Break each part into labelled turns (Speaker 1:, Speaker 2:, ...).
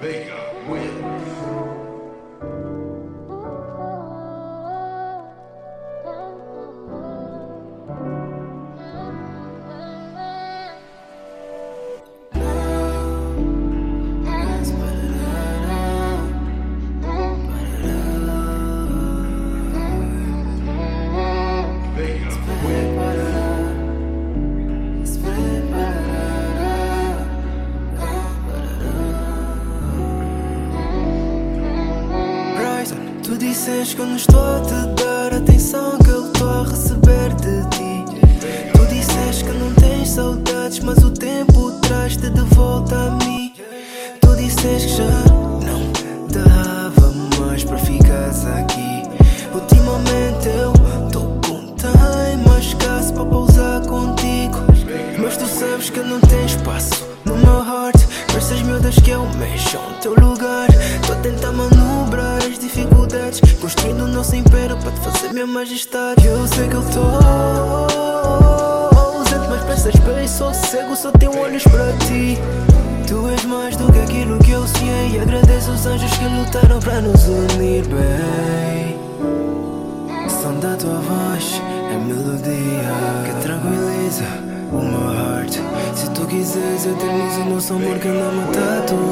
Speaker 1: Vega. Vezes que eu não estou a te dar atenção que eu estou a receber de ti. Tu disseste que não tens saudades, mas o tempo traz-te de volta a mim. Tu disseste que já não dava mais para ficares aqui. Ultimamente eu tô com time mais escasso para pousar contigo. Mas tu sabes que não tem espaço no meu heart. Para essas miúdas que eu mexo teu lugar. Tô a tentar manobrar as dificuldades. Construindo o nosso império para te fazer minha majestade. Eu sei que eu tô ausente, mas essas vezes sou cego, só tenho olhos para ti. Tu és mais do que aquilo que eu sonhei. E agradeço os anjos que lutaram para nos unir, bem. Som da tua voz é melodia que tranquiliza o meu heart. Se tu quiseres, eternizo o nosso amor que não uma tatuagem.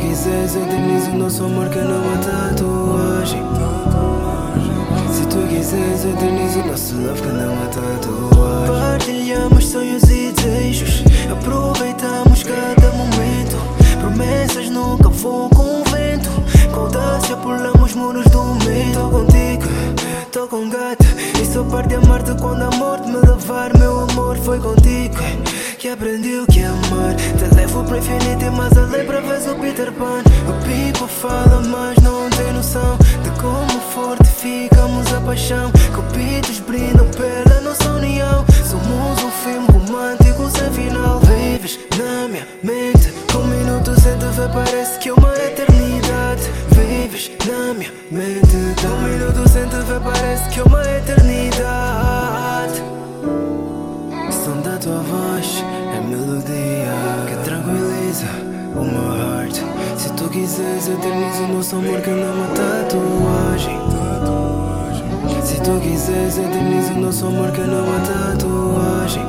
Speaker 1: Quiseres, eternizo o nosso amor que não uma tatuagem. Se tu quiseres, eternizo o nosso love que não uma tatuagem. Partilhamos sonhos e desejos, aproveitamos cada momento. Promessas nunca voam com o vento. Com audácia pulamos muros do medo. Tô contigo, tô com gata. E só par de amar-te quando a morte me levar. Meu amor foi contigo que aprendi o que é amar. Te levo pro infinito e mais além para ver o Peter Pan. O people fala, mas não tem noção de como fortificamos a paixão. Cupidos brindam quiseres, eternizo o nosso amor que não uma tatuagem. Se tu quiseres, eternizo o nosso amor que não uma tatuagem.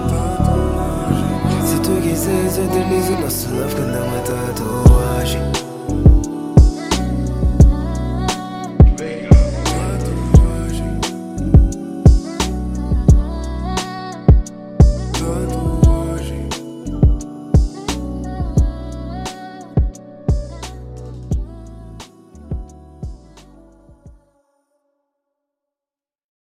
Speaker 1: Se tu quiseres, eternizo o nosso love que não uma tatuagem.